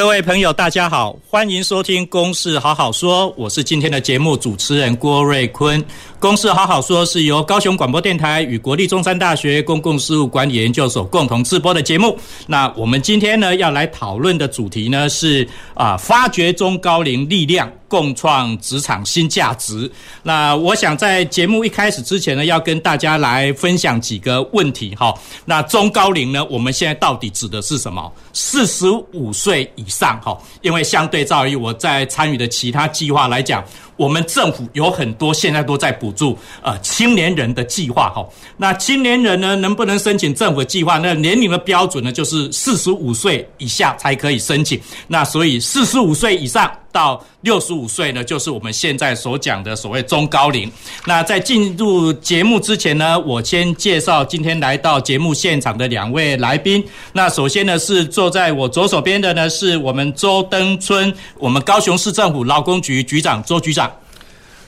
各位朋友，大家好，欢迎收听《公事好好说》，我是今天的节目主持人郭瑞坤。《公事好好说》是由高雄广播电台与国立中山大学公共事务管理研究所共同制播的节目。那我们今天呢要来讨论的主题呢是啊，发掘中高龄力量。共创职场新价值。那我想在节目一开始之前呢，要跟大家来分享几个问题哈。那中高龄呢，我们现在到底指的是什么？四十五岁以上哈，因为相对照于我在参与的其他计划来讲。我们政府有很多现在都在补助呃青年人的计划哈，那青年人呢能不能申请政府计划？那年龄的标准呢就是四十五岁以下才可以申请。那所以四十五岁以上到六十五岁呢，就是我们现在所讲的所谓中高龄。那在进入节目之前呢，我先介绍今天来到节目现场的两位来宾。那首先呢是坐在我左手边的呢是我们周登春，我们高雄市政府劳工局局长周局长。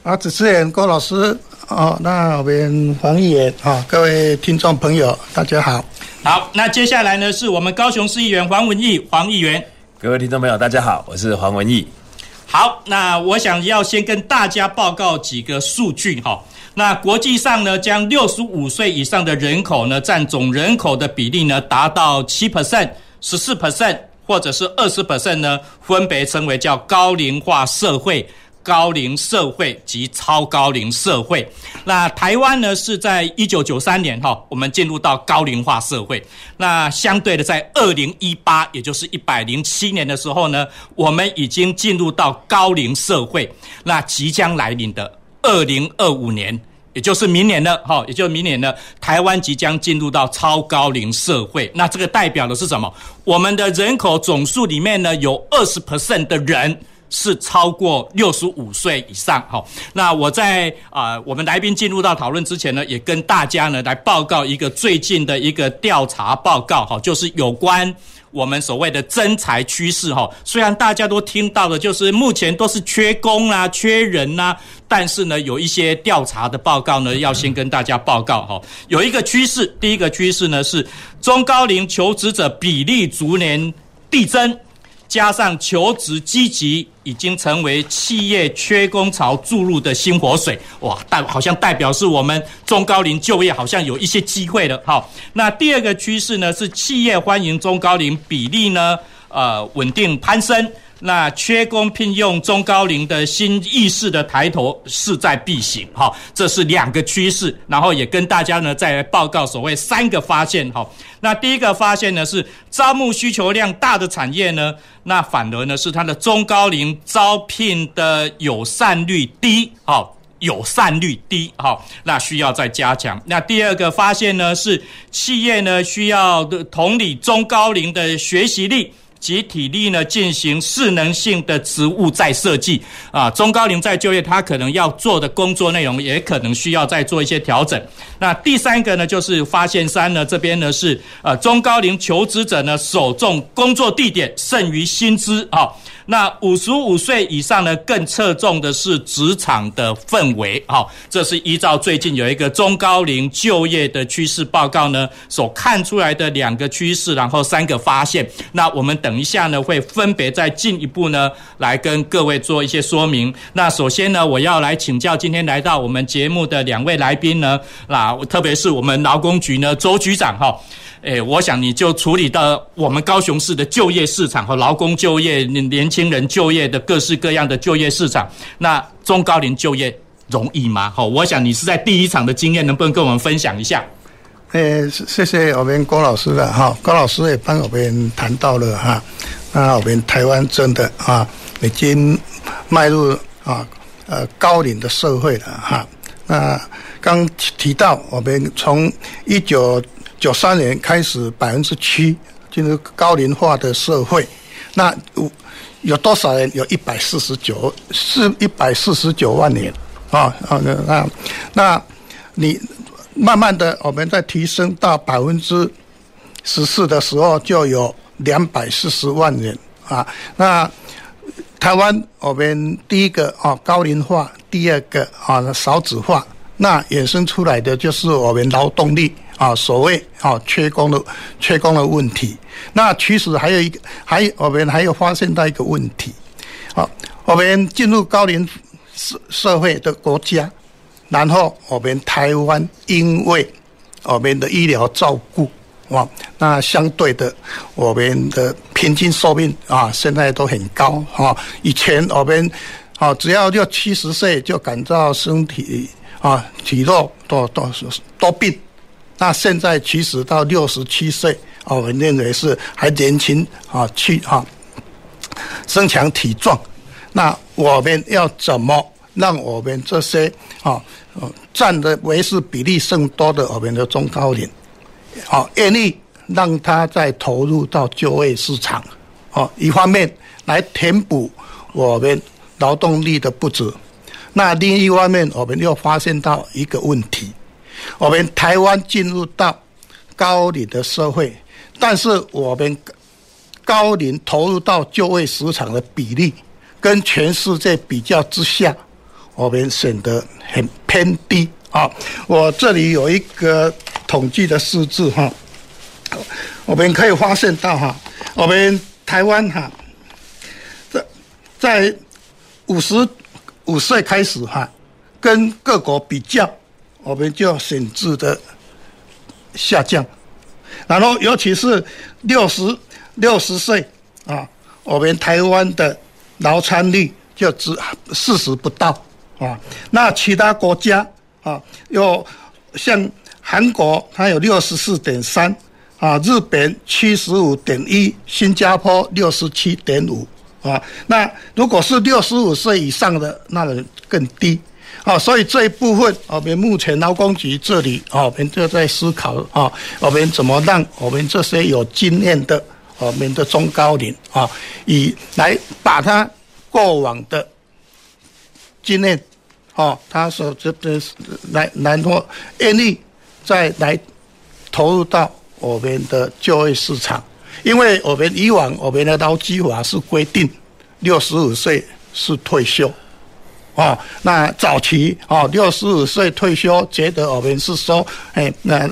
啊，主持人郭老师，哦，那我们黄议员，啊，各位听众朋友，大家好。好，那接下来呢，是我们高雄市议员黄文义，黄议员。各位听众朋友，大家好，我是黄文义。好，那我想要先跟大家报告几个数据哈。那国际上呢，将六十五岁以上的人口呢，占总人口的比例呢，达到七 percent、十四 percent 或者是二十 percent 呢，分别称为叫高龄化社会。高龄社会及超高龄社会，那台湾呢是在一九九三年哈，我们进入到高龄化社会。那相对的，在二零一八，也就是一百零七年的时候呢，我们已经进入到高龄社会。那即将来临的二零二五年，也就是明年呢哈，也就是明年呢，台湾即将进入到超高龄社会。那这个代表的是什么？我们的人口总数里面呢，有二十 percent 的人。是超过六十五岁以上，好，那我在啊，我们来宾进入到讨论之前呢，也跟大家呢来报告一个最近的一个调查报告，哈，就是有关我们所谓的增才趋势，哈。虽然大家都听到的，就是目前都是缺工啊、缺人呐，但是呢，有一些调查的报告呢，要先跟大家报告，哈。有一个趋势，第一个趋势呢是中高龄求职者比例逐年递增。加上求职积极，已经成为企业缺工潮注入的新活水，哇！代好像代表是我们中高龄就业好像有一些机会了。好，那第二个趋势呢是企业欢迎中高龄比例呢，呃，稳定攀升。那缺工聘用中高龄的新意识的抬头势在必行，哈，这是两个趋势，然后也跟大家呢再来报告所谓三个发现，哈。那第一个发现呢是招募需求量大的产业呢，那反而呢是它的中高龄招聘的友善率低，好，友善率低，好，那需要再加强。那第二个发现呢是企业呢需要同理中高龄的学习力。及体力呢，进行适能性的职务再设计啊，中高龄再就业，他可能要做的工作内容，也可能需要再做一些调整。那第三个呢，就是发现三呢，这边呢是呃中高龄求职者呢，首重工作地点胜于薪资啊。那五十五岁以上呢，更侧重的是职场的氛围。好，这是依照最近有一个中高龄就业的趋势报告呢，所看出来的两个趋势，然后三个发现。那我们等一下呢，会分别再进一步呢，来跟各位做一些说明。那首先呢，我要来请教今天来到我们节目的两位来宾呢，那特别是我们劳工局呢，周局长哈。哎，我想你就处理到我们高雄市的就业市场和劳工就业、年轻人就业的各式各样的就业市场。那中高龄就业容易吗？好，我想你是在第一场的经验，能不能跟我们分享一下？诶，谢谢我们郭老师了哈，郭老师也帮我们谈到了哈，那我们台湾真的啊，已经迈入啊呃高龄的社会了哈。那刚提到我们从一九九三年开始，百分之七进入高龄化的社会。那有多少人？有一百四十九，是一百四十九万人啊啊！那那你慢慢的，我们再提升到百分之十四的时候，就有两百四十万人啊。那台湾我们第一个啊高龄化，第二个啊少子化，那衍生出来的就是我们劳动力。啊，所谓啊缺工的缺工的问题，那其实还有一个，还我们还有发现到一个问题，啊，我们进入高龄社社会的国家，然后我们台湾因为我们的医疗照顾啊，那相对的我们的平均寿命啊，现在都很高啊。以前我们啊只要就七十岁就感到身体啊体弱多多多病。那现在其实到六十七岁，我认为是还年轻啊，去啊，身强体壮。那我们要怎么让我们这些啊，占的为数比例甚多的我们的中高龄，啊，愿意让他再投入到就业市场，啊，一方面来填补我们劳动力的不足。那另一方面，我们又发现到一个问题。我们台湾进入到高龄的社会，但是我们高龄投入到就业市场的比例，跟全世界比较之下，我们显得很偏低啊。我这里有一个统计的数字哈，我们可以发现到哈，我们台湾哈，在在五十五岁开始哈，跟各国比较。我们就显著的下降，然后尤其是六十六十岁啊，我们台湾的劳参率就只四十不到啊。那其他国家啊，有像韩国，它有六十四点三啊，日本七十五点一，新加坡六十七点五啊。那如果是六十五岁以上的，那个更低。啊，所以这一部分，我们目前劳工局这里，我们就在思考啊，我们怎么让我们这些有经验的我们的中高龄啊，以来把他过往的经验，哦，他所这的来来说，愿意再来投入到我们的就业市场，因为我们以往我们的劳基法是规定六十五岁是退休。哦，那早期哦，六十五岁退休，觉得我们是说，哎，那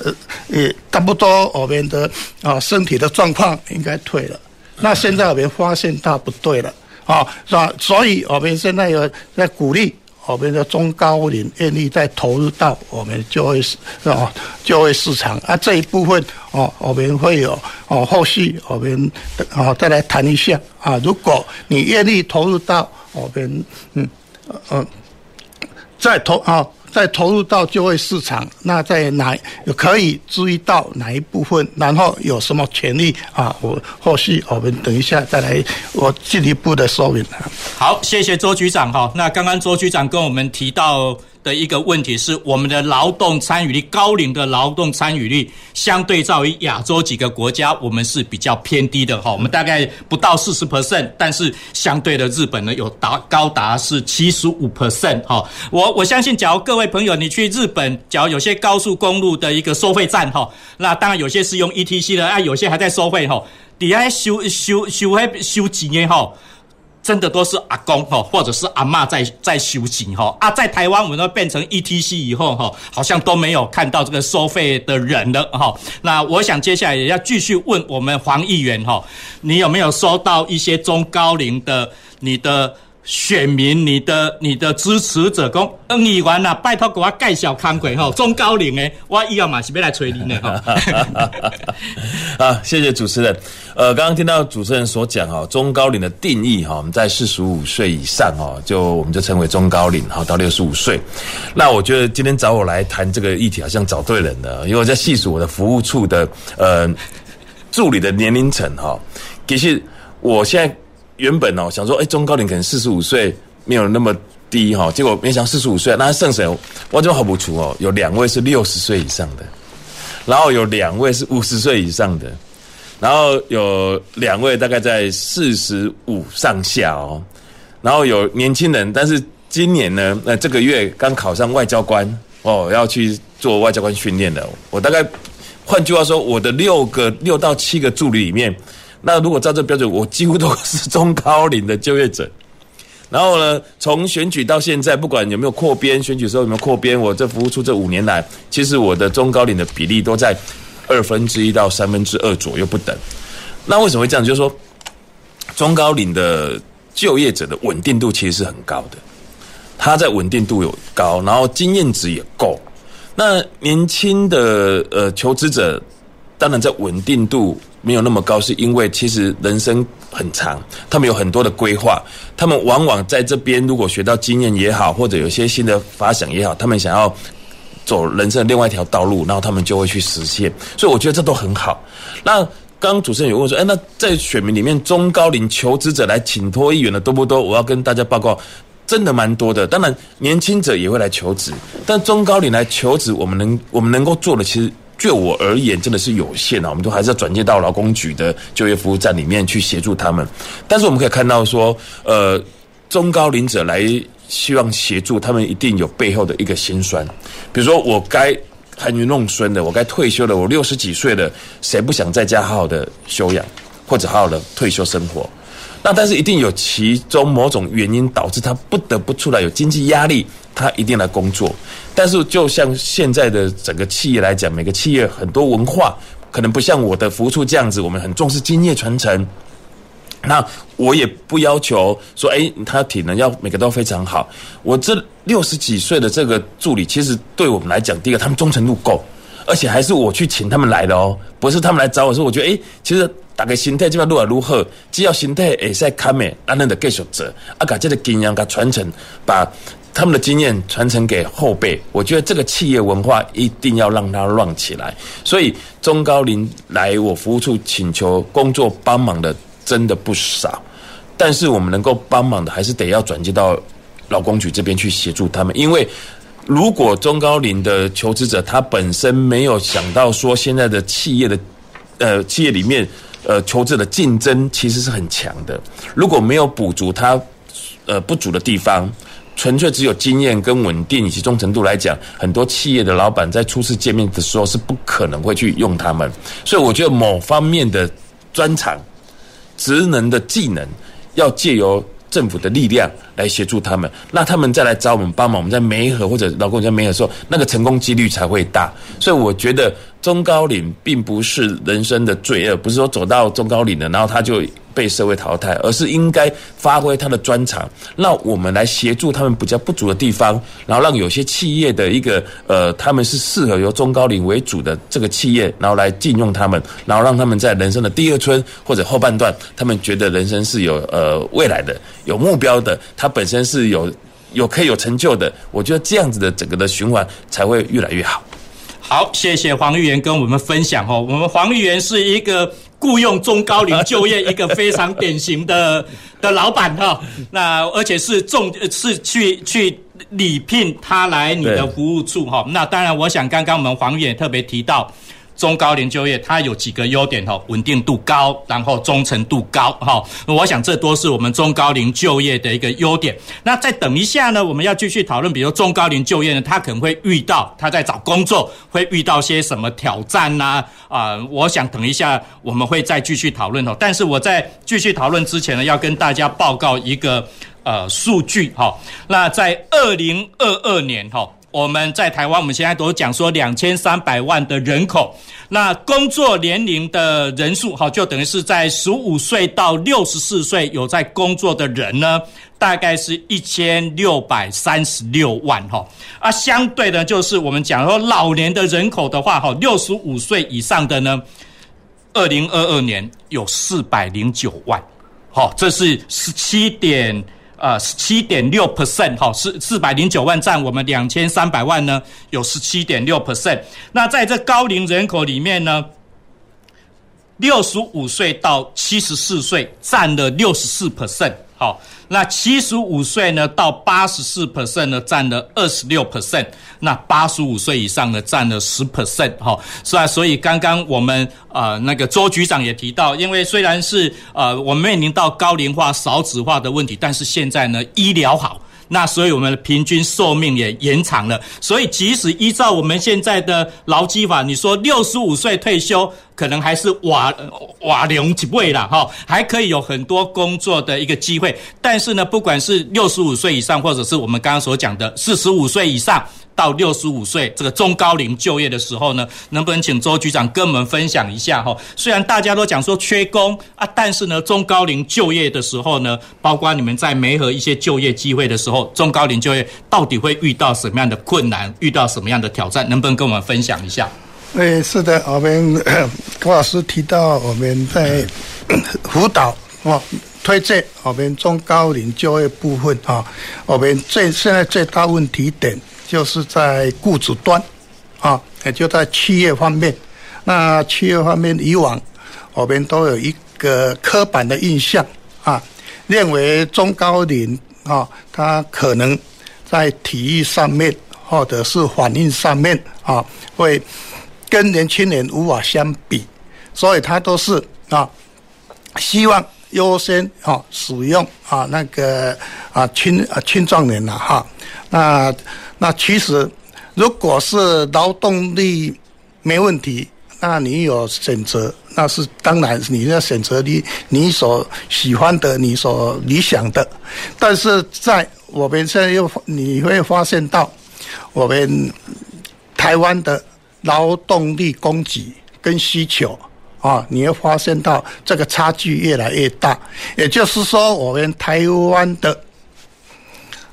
呃，差不多我们的啊身体的状况应该退了。那现在我们发现到不对了，啊，是吧？所以我们现在有在鼓励我们的中高龄愿意再投入到我们就业市啊就业市场啊这一部分哦，我们会有哦后续我们啊再来谈一下啊，如果你愿意投入到我们嗯。嗯，再投啊，再投入到就业市场，那在哪可以注意到哪一部分？然后有什么权利啊？我后续我们等一下再来我进一步的说明。好，谢谢周局长哈。那刚刚周局长跟我们提到。的一个问题是，我们的劳动参与率，高龄的劳动参与率，相对照于亚洲几个国家，我们是比较偏低的哈。我们大概不到四十 percent，但是相对的日本呢，有达高达是七十五 percent 哈。我我相信，假如各位朋友你去日本，假如有些高速公路的一个收费站哈，那当然有些是用 ETC 的啊，有些还在收费哈，底下收收收还收钱的哈。真的都是阿公哈，或者是阿嬷在在修行哈啊，在台湾我们都变成 ETC 以后哈，好像都没有看到这个收费的人了哈。那我想接下来也要继续问我们黄议员哈，你有没有收到一些中高龄的你的？选民，你的你的支持者讲，嗯，议员呐，拜托给我介绍康贵吼，中高龄诶，我以后嘛是要来催你呢哈。啊，谢谢主持人。呃，刚刚听到主持人所讲哈，中高龄的定义哈，我们在四十五岁以上哈，就我们就称为中高龄哈，到六十五岁。那我觉得今天找我来谈这个议题，好像找对人了，因为我在细数我的服务处的呃助理的年龄层哈，其实我现在。原本哦想说，哎，中高龄可能四十五岁没有那么低哈，结果没想四十五岁，那剩谁？我就好不出哦，有两位是六十岁以上的，然后有两位是五十岁以上的，然后有两位大概在四十五上下哦，然后有年轻人，但是今年呢，那这个月刚考上外交官哦，要去做外交官训练的。我大概换句话说，我的六个六到七个助理里面，那如果照这标准，我几乎都是中高龄的就业者。然后呢，从选举到现在，不管有没有扩编，选举时候有没有扩编，我这服务处这五年来，其实我的中高龄的比例都在二分之一到三分之二左右不等。那为什么会这样？就是说，中高龄的就业者的稳定度其实是很高的，他在稳定度有高，然后经验值也够。那年轻的呃求职者，当然在稳定度没有那么高，是因为其实人生很长，他们有很多的规划，他们往往在这边如果学到经验也好，或者有些新的发想也好，他们想要走人生的另外一条道路，然后他们就会去实现。所以我觉得这都很好。那刚刚主持人有问说，哎，那在选民里面中高龄求职者来请托议员的多不多？我要跟大家报告，真的蛮多的。当然年轻者也会来求职，但中高龄来求职，我们能我们能够做的其实。就我而言，真的是有限啊！我们都还是要转接到劳工局的就业服务站里面去协助他们。但是我们可以看到说，呃，中高龄者来希望协助他们，一定有背后的一个辛酸。比如说，我该含飴弄孙的，我该退休了，我六十几岁了，谁不想在家好好的休养，或者好好的退休生活？那但是一定有其中某种原因导致他不得不出来，有经济压力。他一定来工作，但是就像现在的整个企业来讲，每个企业很多文化可能不像我的服务处这样子，我们很重视经验传承。那我也不要求说，哎，他体能要每个都非常好。我这六十几岁的这个助理，其实对我们来讲，第一个他们忠诚度够，而且还是我去请他们来的哦，不是他们来找我说，我觉得，哎，其实大概心态基本上如何如何，只要心态会使看美，安那的继续做，啊，把这个经验给传承，把。他们的经验传承给后辈，我觉得这个企业文化一定要让它乱起来。所以中高龄来我服务处请求工作帮忙的真的不少，但是我们能够帮忙的还是得要转接到劳工局这边去协助他们。因为如果中高龄的求职者他本身没有想到说现在的企业的呃企业里面呃求职的竞争其实是很强的，如果没有补足他呃不足的地方。纯粹只有经验跟稳定以及忠诚度来讲，很多企业的老板在初次见面的时候是不可能会去用他们，所以我觉得某方面的专长、职能的技能，要借由政府的力量来协助他们，那他们再来找我们帮忙，我们在媒合或者劳工在媒合的时候，那个成功几率才会大。所以我觉得中高龄并不是人生的罪恶，不是说走到中高龄了，然后他就。被社会淘汰，而是应该发挥他的专长，让我们来协助他们比较不足的地方，然后让有些企业的一个呃，他们是适合由中高龄为主的这个企业，然后来禁用他们，然后让他们在人生的第二春或者后半段，他们觉得人生是有呃未来的、有目标的，他本身是有有可以有成就的。我觉得这样子的整个的循环才会越来越好。好，谢谢黄玉元跟我们分享哦。我们黄玉元是一个。雇佣中高龄就业一个非常典型的 的老板哈，那而且是重是去去礼聘他来你的服务处哈，那当然我想刚刚我们黄议员也特别提到。中高龄就业，它有几个优点哈，稳定度高，然后忠诚度高哈。我想这都是我们中高龄就业的一个优点。那再等一下呢，我们要继续讨论，比如中高龄就业呢，他可能会遇到他在找工作会遇到些什么挑战呐？啊，我想等一下我们会再继续讨论哦。但是我在继续讨论之前呢，要跟大家报告一个呃数据哈。那在二零二二年哈。我们在台湾，我们现在都讲说两千三百万的人口，那工作年龄的人数，哈，就等于是在十五岁到六十四岁有在工作的人呢，大概是一千六百三十六万，哈，啊，相对的，就是我们讲说老年的人口的话，哈，六十五岁以上的呢，二零二二年有四百零九万，好，这是十七点。呃，七点六 percent 哈，是四百零九万占我们两千三百万呢，有十七点六 percent。那在这高龄人口里面呢，六十五岁到七十四岁占了六十四 percent。好，那七十五岁呢到八十四 percent 呢占了二十六 percent，那八十五岁以上呢占了十 percent 哈，是吧？所以刚刚我们呃那个周局长也提到，因为虽然是呃我们面临到高龄化、少子化的问题，但是现在呢医疗好。那所以我们的平均寿命也延长了，所以即使依照我们现在的劳基法，你说六十五岁退休，可能还是瓦瓦龙几位了哈，还可以有很多工作的一个机会。但是呢，不管是六十五岁以上，或者是我们刚刚所讲的四十五岁以上。到六十五岁这个中高龄就业的时候呢，能不能请周局长跟我们分享一下哈？虽然大家都讲说缺工啊，但是呢，中高龄就业的时候呢，包括你们在没合一些就业机会的时候，中高龄就业到底会遇到什么样的困难，遇到什么样的挑战？能不能跟我们分享一下？诶，是的，我们 高老师提到我们在 辅导哦，推荐我们中高龄就业部分啊，我们最现在最大问题点。就是在雇主端，啊，也就在企业方面。那企业方面，以往我们都有一个刻板的印象啊，认为中高龄啊，他可能在体育上面或者是反应上面啊，会跟年轻人无法相比，所以他都是啊，希望优先啊使用啊那个啊青啊青壮年了哈，那。那其实，如果是劳动力没问题，那你有选择，那是当然你要选择你你所喜欢的、你所理想的。但是在我们现在又你会发现到，我们台湾的劳动力供给跟需求啊，你会发现到这个差距越来越大。也就是说，我们台湾的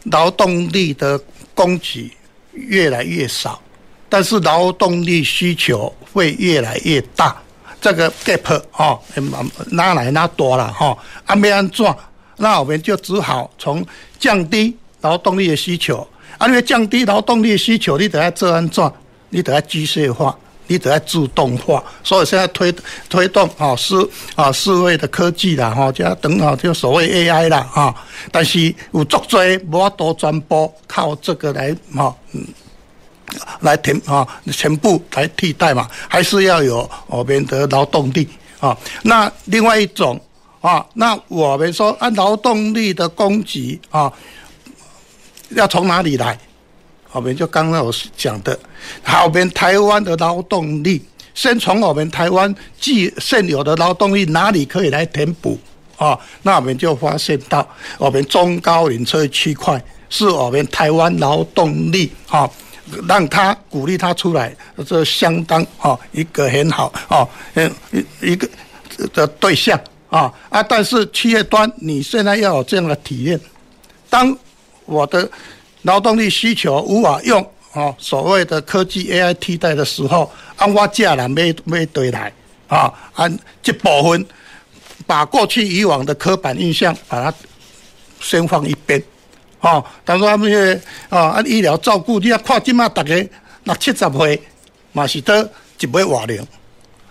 劳动力的供给越来越少，但是劳动力需求会越来越大，这个 gap 哦，哪来拉多了哈？啊，没安怎，那我们就只好从降低劳动力的需求，啊，因为降低劳动力的需求，你得要这样做，你得要机械化。你得要自动化，所以现在推推动啊，数啊数位的科技啦，哈，加等啊，就所谓 AI 啦，哈。但是有足多无法度全部靠这个来哈，嗯，来填啊，全部来替代嘛，还是要有我们的劳动力啊。那另外一种啊，那我们说按劳动力的供给啊，要从哪里来？我们就刚刚我讲的，好，我们台湾的劳动力，先从我们台湾既现有的劳动力哪里可以来填补啊？那我们就发现到，我们中高龄这区块是我们台湾劳动力啊，让他鼓励他出来，这相当啊一个很好啊，嗯一一个的对象啊啊！但是企业端你现在要有这样的体验，当我的。劳动力需求无法用啊，所谓的科技 AI 替代的时候，按我价了没没对来啊，按这部分把过去以往的刻板印象把它先放一边啊。当说他们个啊，按医疗照顾，你要看今嘛大家六七十岁嘛是得一尾瓦零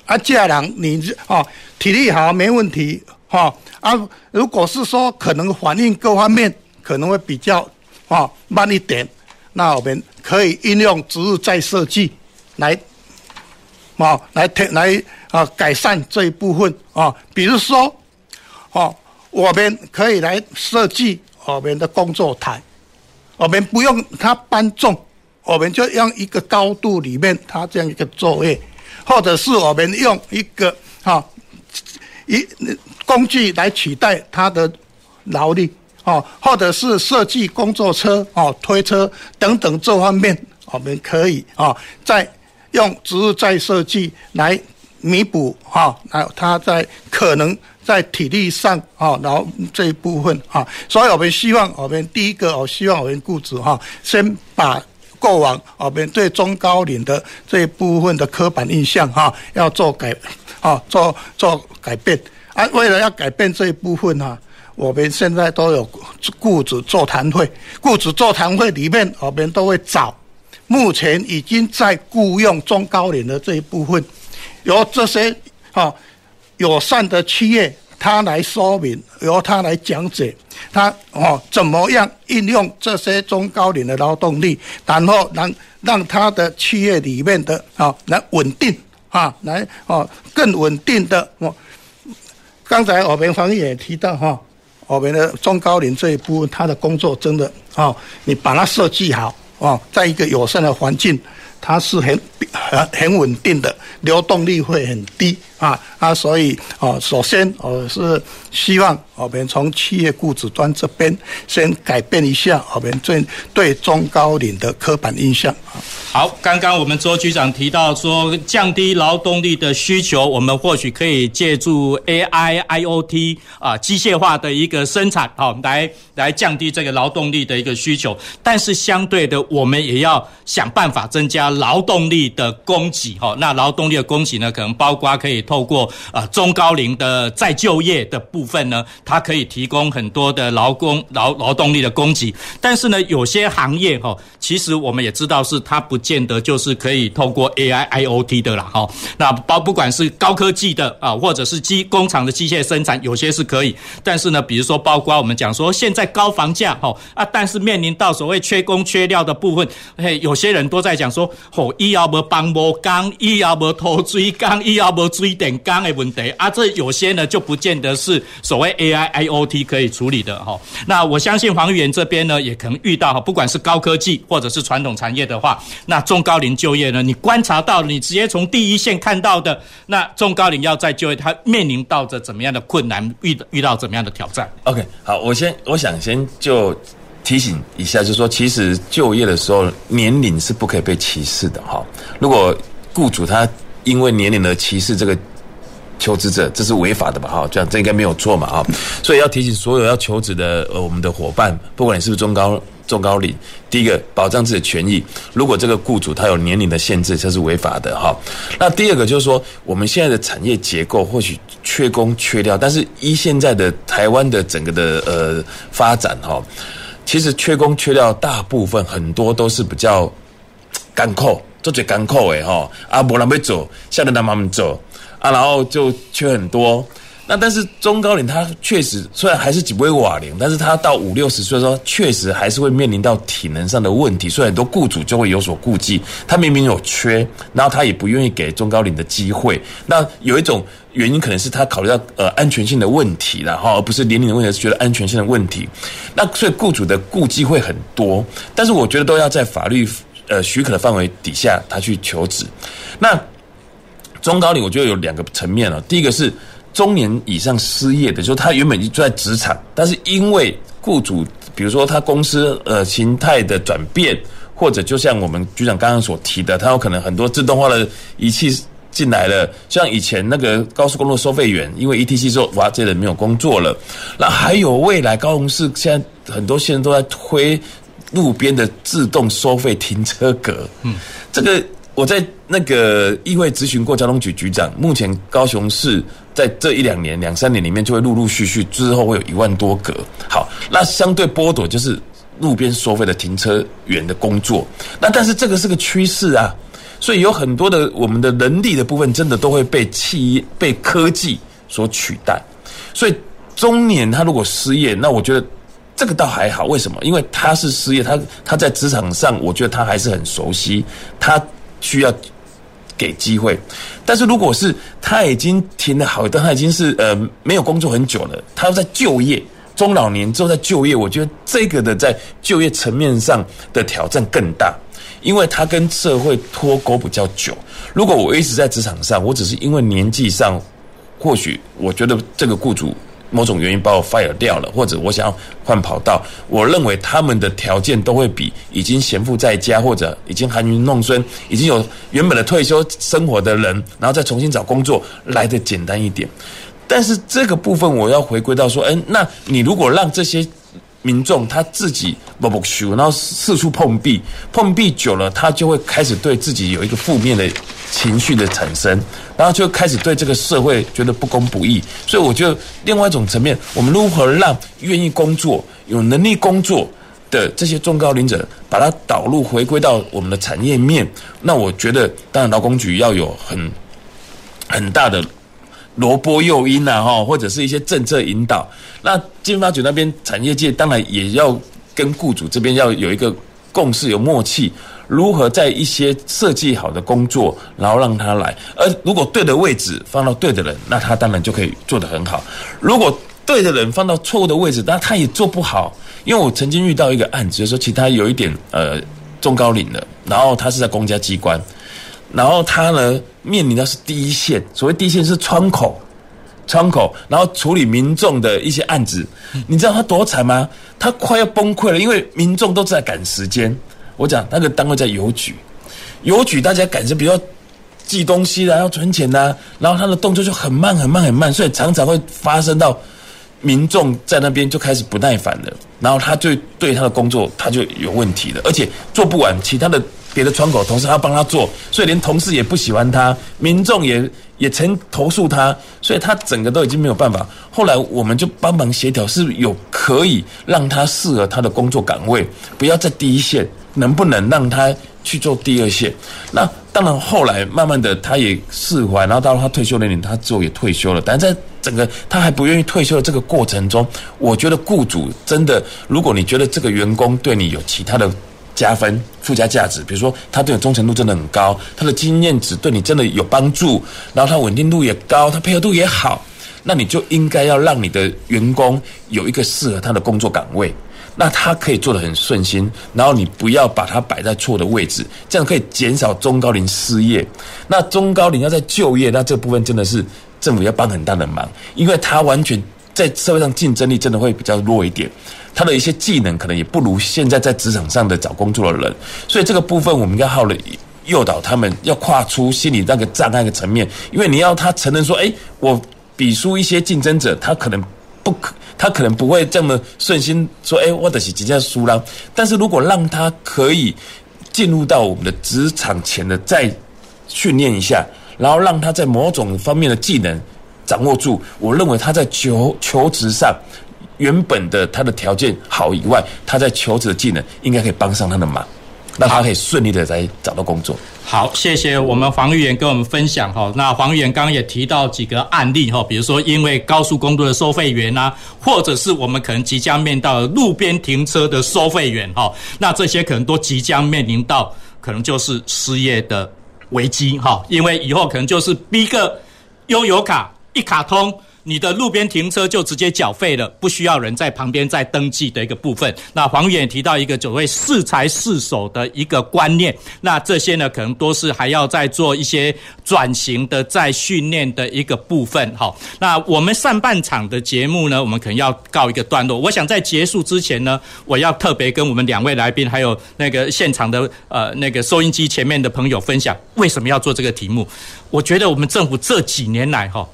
啊，这人你啊体力好没问题哈啊，如果是说可能反应各方面可能会比较。啊，慢一点，那我们可以运用植入再设计来，啊，来来啊改善这一部分啊，比如说，哦，我们可以来设计我们的工作台，我们不用它搬重，我们就用一个高度里面它这样一个作业，或者是我们用一个啊一工具来取代它的劳力。哦，或者是设计工作车、哦推车等等这方面，我们可以啊，再用植入再设计来弥补哈，还有它在可能在体力上啊，然后这一部分啊，所以我们希望我们第一个，我希望我们雇主哈，先把过往我们对中高龄的这一部分的刻板印象哈，要做改啊，做做改变啊，为了要改变这一部分哈。我们现在都有雇主座谈会，雇主座谈会里面，我们都会找目前已经在雇佣中高龄的这一部分，由这些啊友善的企业他来说明，由他来讲解，他哦怎么样运用这些中高龄的劳动力，然后让让他的企业里面的啊来稳定啊，来哦更稳定的哦。刚才我们方也提到哈，我们的中高龄这一部分，他的工作真的啊，你把它设计好啊，在一个友善的环境。它是很很很稳定的，流动率会很低啊啊，所以哦，首先我是希望我们从企业雇主端这边先改变一下我们对对中高龄的刻板印象啊。好，刚刚我们周局长提到说，降低劳动力的需求，我们或许可以借助 AI、IoT 啊机械化的一个生产，好来来降低这个劳动力的一个需求。但是相对的，我们也要想办法增加。劳动力的供给，哈，那劳动力的供给呢，可能包括可以透过啊中高龄的再就业的部分呢，它可以提供很多的劳工劳劳动力的供给。但是呢，有些行业哈，其实我们也知道是它不见得就是可以 透过 AI、IoT 的啦，哈。那包不管是高科技的啊，或者是机工厂的机械生产，有些是可以。但是呢，比如说包括我们讲说现在高房价，哈啊，但是面临到所谓缺工缺料的部分，嘿，有些人都在讲说。吼，伊要无帮无工，伊要无拖水工，伊要无追电工的问题啊，这有些呢就不见得是所谓 AI IoT 可以处理的哈。那我相信黄议员这边呢，也可能遇到哈，不管是高科技或者是传统产业的话，那中高龄就业呢，你观察到，你直接从第一线看到的，那中高龄要再就业，他面临到着怎么样的困难，遇遇到怎么样的挑战？OK，好，我先我想先就。提醒一下，就是说，其实就业的时候，年龄是不可以被歧视的哈。如果雇主他因为年龄而歧视这个求职者，这是违法的吧？哈，这样这应该没有错嘛？哈，所以要提醒所有要求职的呃我们的伙伴，不管你是不是中高中高龄，第一个保障自己的权益。如果这个雇主他有年龄的限制，这是违法的哈。那第二个就是说，我们现在的产业结构或许缺工缺料，但是依现在的台湾的整个的呃发展哈。其实缺工缺料，大部分很多都是比较艰苦，做最艰苦的哈。啊，没人要做，下来让他们做啊，然后就缺很多。那但是中高龄他确实虽然还是几不会瓦龄，但是他到五六十岁的时候，确实还是会面临到体能上的问题，所以很多雇主就会有所顾忌。他明明有缺，然后他也不愿意给中高龄的机会。那有一种原因可能是他考虑到呃安全性的问题，然后而不是年龄的问题，是觉得安全性的问题。那所以雇主的顾忌会很多，但是我觉得都要在法律呃许可的范围底下，他去求职。那中高龄我觉得有两个层面了，第一个是。中年以上失业的，就是他原本就在职场，但是因为雇主，比如说他公司呃形态的转变，或者就像我们局长刚刚所提的，他有可能很多自动化的仪器进来了，像以前那个高速公路收费员，因为 ETC 之后，哇，这人没有工作了。那还有未来高雄市现在很多现在都在推路边的自动收费停车格，嗯，这个。我在那个议会咨询过交通局局长，目前高雄市在这一两年、两三年里面就会陆陆续续之后会有一万多个。好，那相对剥夺就是路边收费的停车员的工作。那但是这个是个趋势啊，所以有很多的我们的人力的部分真的都会被企业、被科技所取代。所以中年他如果失业，那我觉得这个倒还好。为什么？因为他是失业，他他在职场上，我觉得他还是很熟悉他。需要给机会，但是如果是他已经停了好一段，他已经是呃没有工作很久了，他要在就业中老年之后再就业，我觉得这个的在就业层面上的挑战更大，因为他跟社会脱钩比较久。如果我一直在职场上，我只是因为年纪上，或许我觉得这个雇主。某种原因把我 fire 掉了，或者我想要换跑道，我认为他们的条件都会比已经闲赋在家或者已经含饴弄孙、已经有原本的退休生活的人，然后再重新找工作来得简单一点。但是这个部分我要回归到说，哎，那你如果让这些。民众他自己不不修，然后四处碰壁，碰壁久了，他就会开始对自己有一个负面的情绪的产生，然后就开始对这个社会觉得不公不义。所以我觉得另外一种层面，我们如何让愿意工作、有能力工作的这些中高龄者，把它导入回归到我们的产业面？那我觉得，当然劳工局要有很很大的。萝卜诱因呐，哈，或者是一些政策引导。那经发局那边产业界当然也要跟雇主这边要有一个共识，有默契，如何在一些设计好的工作，然后让他来。而如果对的位置放到对的人，那他当然就可以做得很好。如果对的人放到错误的位置，那他也做不好。因为我曾经遇到一个案子，就是说其他有一点呃中高龄的，然后他是在公家机关，然后他呢面临的是第一线，所谓第一线是窗口，窗口，然后处理民众的一些案子，你知道他多惨吗？他快要崩溃了，因为民众都在赶时间。我讲那个单位在邮局，邮局大家赶着，比如寄东西啦，要存钱呐，然后他的动作就很慢很慢很慢，所以常常会发生到。民众在那边就开始不耐烦了，然后他就对他的工作他就有问题了，而且做不完，其他的别的窗口同事还要帮他做，所以连同事也不喜欢他，民众也也曾投诉他，所以他整个都已经没有办法。后来我们就帮忙协调，是有可以让他适合他的工作岗位，不要在第一线，能不能让他去做第二线？那当然后来慢慢的他也释怀，然后到了他退休年龄，他之后也退休了，但在。整个他还不愿意退休的这个过程中，我觉得雇主真的，如果你觉得这个员工对你有其他的加分、附加价值，比如说他对你忠诚度真的很高，他的经验值对你真的有帮助，然后他稳定度也高，他配合度也好，那你就应该要让你的员工有一个适合他的工作岗位，那他可以做得很顺心，然后你不要把他摆在错的位置，这样可以减少中高龄失业。那中高龄要在就业，那这部分真的是。政府要帮很大的忙，因为他完全在社会上竞争力真的会比较弱一点，他的一些技能可能也不如现在在职场上的找工作的人，所以这个部分我们要好了诱导他们要跨出心理那个障碍的层面，因为你要他承认说，哎，我比输一些竞争者，他可能不可，他可能不会这么顺心说，哎，我的是直接输了，但是如果让他可以进入到我们的职场前的再训练一下。然后让他在某种方面的技能掌握住，我认为他在求求职上原本的他的条件好以外，他在求职的技能应该可以帮上他的忙，让他可以顺利的来找到工作。好，谢谢我们黄议员跟我们分享哈。那黄议员刚刚也提到几个案例哈，比如说因为高速公路的收费员啊，或者是我们可能即将面到路边停车的收费员哈，那这些可能都即将面临到可能就是失业的。危机哈，因为以后可能就是逼个悠游卡一卡通，你的路边停车就直接缴费了，不需要人在旁边再登记的一个部分。那黄议员提到一个所谓适才适所的一个观念，那这些呢可能都是还要再做一些转型的、再训练的一个部分。好，那我们上半场的节目呢，我们可能要告一个段落。我想在结束之前呢，我要特别跟我们两位来宾，还有那个现场的呃那个收音机前面的朋友分享，为什么要做这个题目？我觉得我们政府这几年来哈。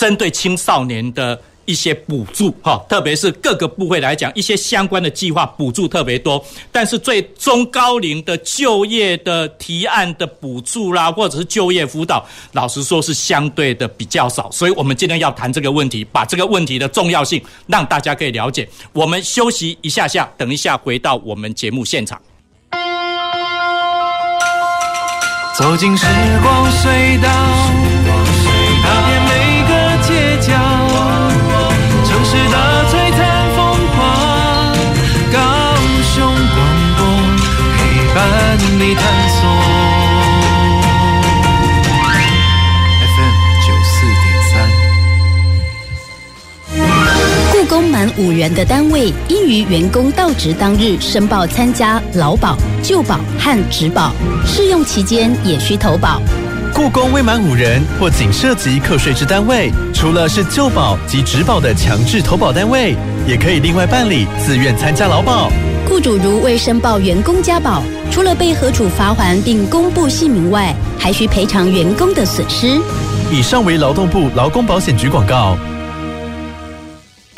针对青少年的一些补助，哈，特别是各个部会来讲，一些相关的计划补助特别多，但是最中高龄的就业的提案的补助啦，或者是就业辅导，老实说是相对的比较少，所以我们今天要谈这个问题，把这个问题的重要性让大家可以了解。我们休息一下下，等一下回到我们节目现场。走进时光隧道。工满五人的单位，应于员工到职当日申报参加劳保、旧保和职保，试用期间也需投保。雇工未满五人或仅涉及课税之单位，除了是旧保及职保的强制投保单位，也可以另外办理自愿参加劳保。雇主如未申报员工加保，除了被核处罚锾并公布姓名外，还需赔偿员工的损失。以上为劳动部劳工保险局广告。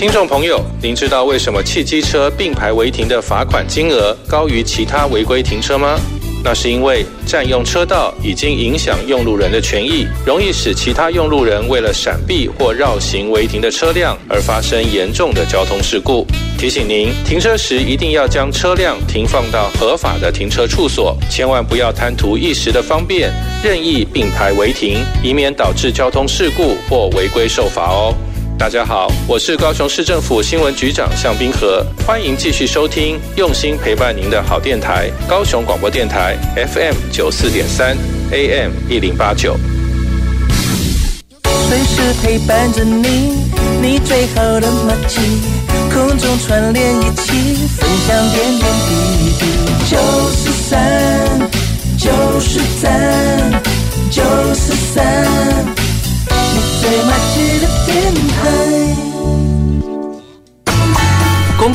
听众朋友，您知道为什么汽机车并排违停的罚款金额高于其他违规停车吗？那是因为占用车道已经影响用路人的权益，容易使其他用路人为了闪避或绕行违停的车辆而发生严重的交通事故。提醒您，停车时一定要将车辆停放到合法的停车处所，千万不要贪图一时的方便，任意并排违停，以免导致交通事故或违规受罚哦。大家好，我是高雄市政府新闻局长向冰河，欢迎继续收听用心陪伴您的好电台——高雄广播电台 FM 九四点三 AM 一零八九。随时陪伴着你，你最好的默契，空中串联一起，分享点点滴滴。九四三，九四三，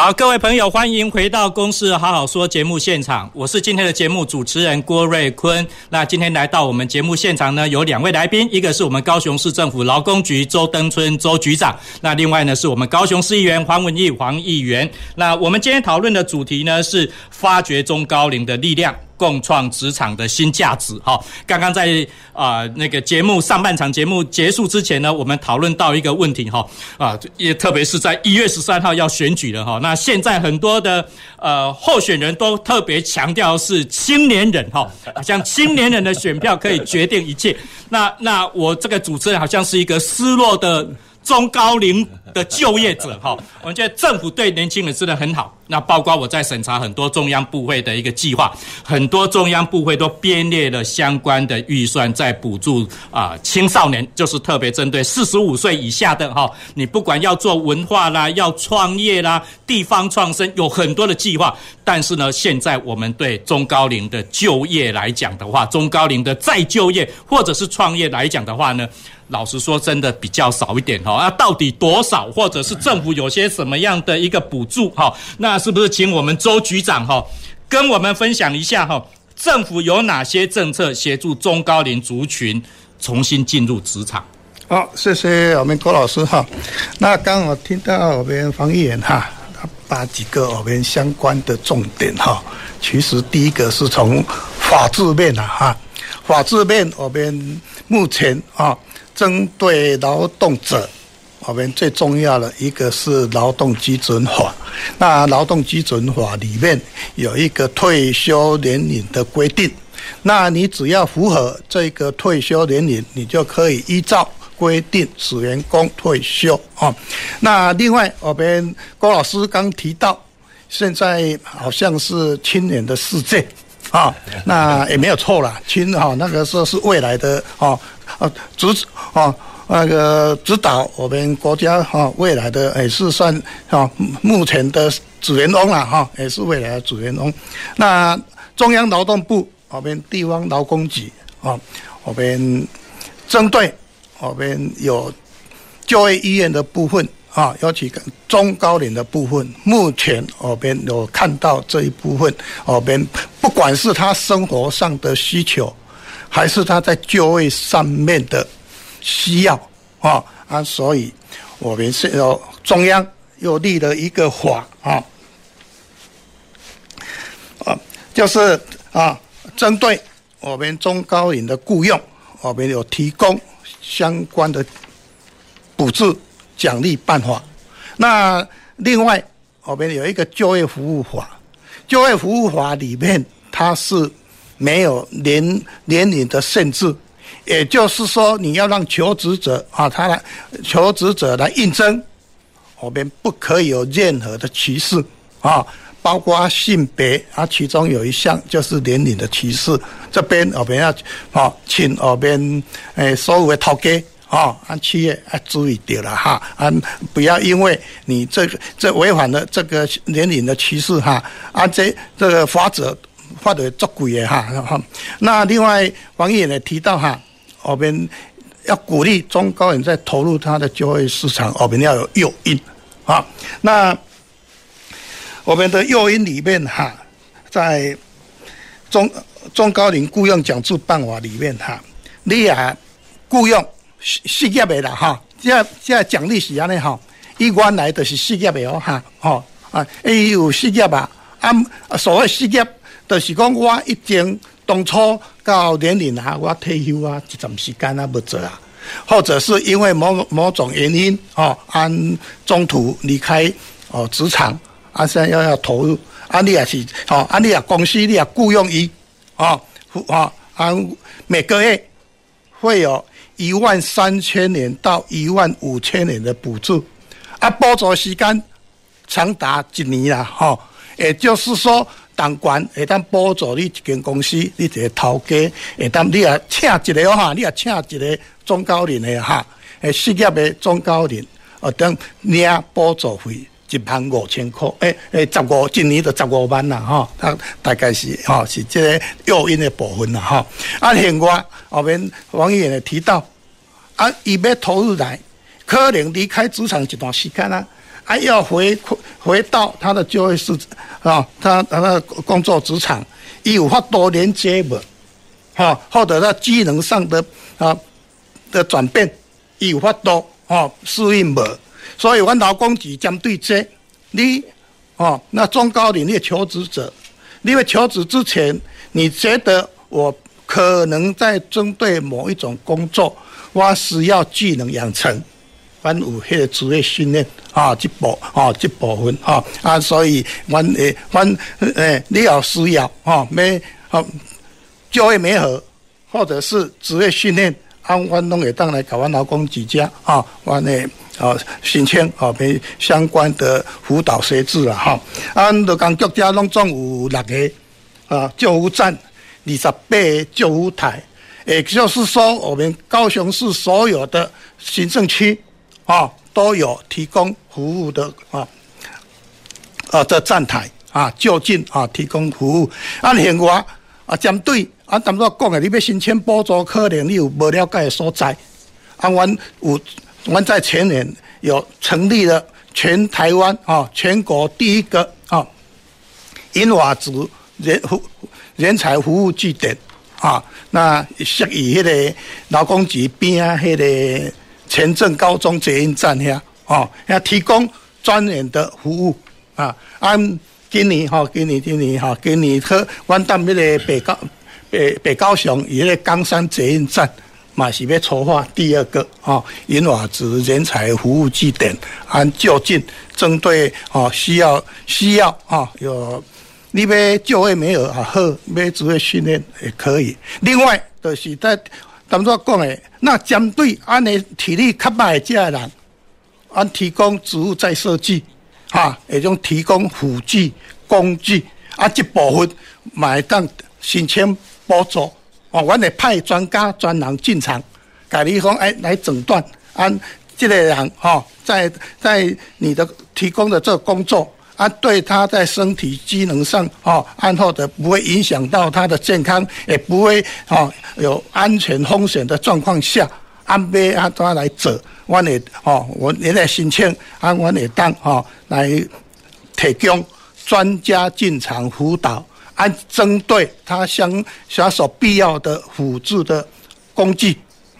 好，各位朋友，欢迎回到《公司好好说》节目现场，我是今天的节目主持人郭瑞坤。那今天来到我们节目现场呢，有两位来宾，一个是我们高雄市政府劳工局周登春周局长，那另外呢是我们高雄市议员黄文义黄议员。那我们今天讨论的主题呢是发掘中高龄的力量。共创职场的新价值。好，刚刚在啊那个节目上半场节目结束之前呢，我们讨论到一个问题哈啊，也特别是在一月十三号要选举了哈。那现在很多的呃候选人都特别强调是青年人哈，好像青年人的选票可以决定一切。那那我这个主持人好像是一个失落的。中高龄的就业者，哈，我觉得政府对年轻人真的很好。那包括我在审查很多中央部会的一个计划，很多中央部会都编列了相关的预算，在补助啊青少年，就是特别针对四十五岁以下的哈。你不管要做文化啦，要创业啦，地方创生，有很多的计划。但是呢，现在我们对中高龄的就业来讲的话，中高龄的再就业或者是创业来讲的话呢，老实说，真的比较少一点哈。那到底多少，或者是政府有些什么样的一个补助哈？那是不是请我们周局长哈跟我们分享一下哈？政府有哪些政策协助中高龄族群重新进入职场？好，谢谢我们郭老师哈。那刚我听到我们方议员哈，他把几个我们相关的重点哈，其实第一个是从法制面啊哈，法制面我们目前啊。针对劳动者，我们最重要的一个是劳动基准法。那劳动基准法里面有一个退休年龄的规定，那你只要符合这个退休年龄，你就可以依照规定使员工退休啊。那另外，我们郭老师刚提到，现在好像是青年的世界啊，那也没有错啦，亲哈那个时候是未来的啊。啊，指啊，那个指导我们国家哈未来的也是算啊，目前的主人翁了哈，也是未来的主人翁。那中央劳动部我们地方劳工局啊，我们针对我们有就业医院的部分啊，尤其中高龄的部分，目前我们有看到这一部分，我们不管是他生活上的需求。还是他在就业上面的需要啊啊，所以我们是有中央又立了一个法啊啊，就是啊，针对我们中高龄的雇佣，我们有提供相关的补助奖励办法。那另外，我们有一个就业服务法，就业服务法里面它是。没有年年龄的限制，也就是说，你要让求职者啊，他来求职者来应征，我们不可以有任何的歧视啊，包括性别啊，其中有一项就是年龄的歧视。这边我们要啊，请我们诶所有的头家哦，按企业要注意点了哈，啊，不要因为你这个这违反了这个年龄的趋势哈，啊，这这个法则发的作鬼的哈哈。那另外王毅也提到哈，我们要鼓励中高龄在投入他的就业市场，我们要有诱因啊。那我们的诱因里面哈，在中中高龄雇佣奖助办法里面哈，你也雇佣。事业的啦哈，这这奖励是安尼哈，伊原来就是事业的哦哈，吼啊，伊有事业啊，啊，所谓事业，就是讲我已经当初到年龄啊，我退休啊，一段时间啊，要做啊，或者是因为某某种原因哦，按中途离开哦职场，啊，现在要要投入，啊，你也是哦，啊，你也公司你也雇佣伊，哦，哦，啊，每个月会有。一万三千年到一万五千年的补助，啊，补助时间长达一年啦，吼，也就是说，当官会当补助你一间公司，你一个头家，会当你也请一个哈，你也请一个中高龄的哈，诶，事业的中高龄，啊，等领补助费。一万五千块，诶诶，十五今年就十五万啦，哈，大大概是哈是这个诱因的部分啦，哈，啊，另外后面王议员也提到。啊，伊要投入来，可能离开职场一段时间啊，还要回回到他的就业市场啊，他他的工作职场，伊有法多连接无，哈，或者他技能上的啊的转变，伊有法多哈适应无，所以阮劳工局针对这，你哦，那中高龄的求职者，你要求职之前，你觉得我可能在针对某一种工作？我需要技能养成，阮有迄个职业训练啊，这部啊这部分啊啊，所以阮诶阮诶你要需要啊，没啊就业没合，或者是职业训练，按阮拢会当来搞阮劳工局家啊，阮诶啊申请啊，俾相关的辅导协助啦哈，按劳工局家拢总有六个啊救护站，二十八个救护台。也就是说，我们高雄市所有的行政区啊，都有提供服务的啊，啊的站台啊，就近啊提供服务。啊，另外啊，针对啊，咱们讲的，你要申请补助，可能你有不了解的所在。啊，阮有，我们在前年有成立了全台湾啊，全国第一个啊，银发族人服人才服务据点。啊，那设于迄个劳工局边啊，迄个前镇高中捷运站遐，哦，要提供专业的服务啊。按今年哈，今年今年哈，今年和阮当迄个北高北北高雄，伊个冈山捷运站嘛是要筹划第二个啊，银发族人才服务据点，按就近针对啊需要需要啊有。你要就业没有啊？好，要职业训练也可以。另外，就是在当作讲的，那针对安尼体力较歹的这人，按提供职务再设计，哈，也种提供辅具工具，啊，这部分买当申请补助，哦，我会派专家专人进场，改你讲哎来诊断，按这个人哈，在在你的提供的这个工作。啊，对他在身体机能上，哦，安后的不会影响到他的健康，也不会哦有安全风险的状况下，安排啊他来走，我也哦，我也来申请，啊，我也当哦来提供专家进场辅导，按针对他相他所必要的辅助的工具。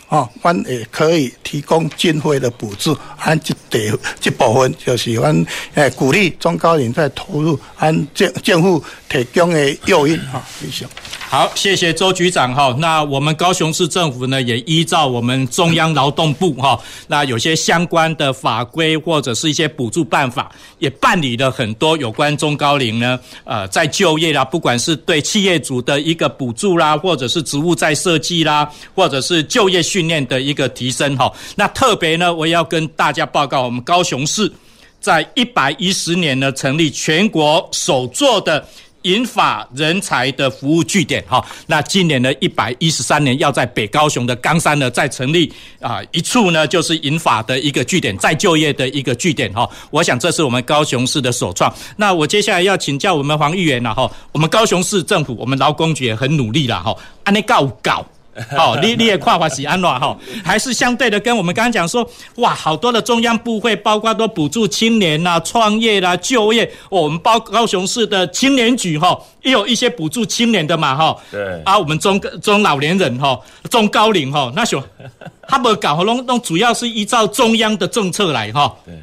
啊，阮也可以提供经费的补助，按这地这部分就是阮诶鼓励中高龄在投入，按政政府提供的诱因哈，以上。好，谢谢周局长哈。那我们高雄市政府呢，也依照我们中央劳动部哈，那有些相关的法规或者是一些补助办法，也办理了很多有关中高龄呢，呃，在就业啦，不管是对企业主的一个补助啦，或者是职务再设计啦，或者是就业训练的一个提升哈。那特别呢，我也要跟大家报告，我们高雄市在一百一十年呢，成立全国首座的。引法人才的服务据点哈，那今年呢，一百一十三年要在北高雄的冈山呢再成立啊一处呢，就是引法的一个据点，再就业的一个据点哈。我想这是我们高雄市的首创。那我接下来要请教我们黄议员了哈，我们高雄市政府，我们劳工局也很努力了哈，安尼搞搞。好，你你也跨法喜安暖哈，还是相对的跟我们刚刚讲说，哇，好多的中央部会，包括都补助青年啦、创业啦、就业。哦，我们包高雄市的青年局哈，也有一些补助青年的嘛哈。对。啊，我们中中老年人哈，中高龄哈，那什 他们搞拢拢主要是依照中央的政策来哈。对。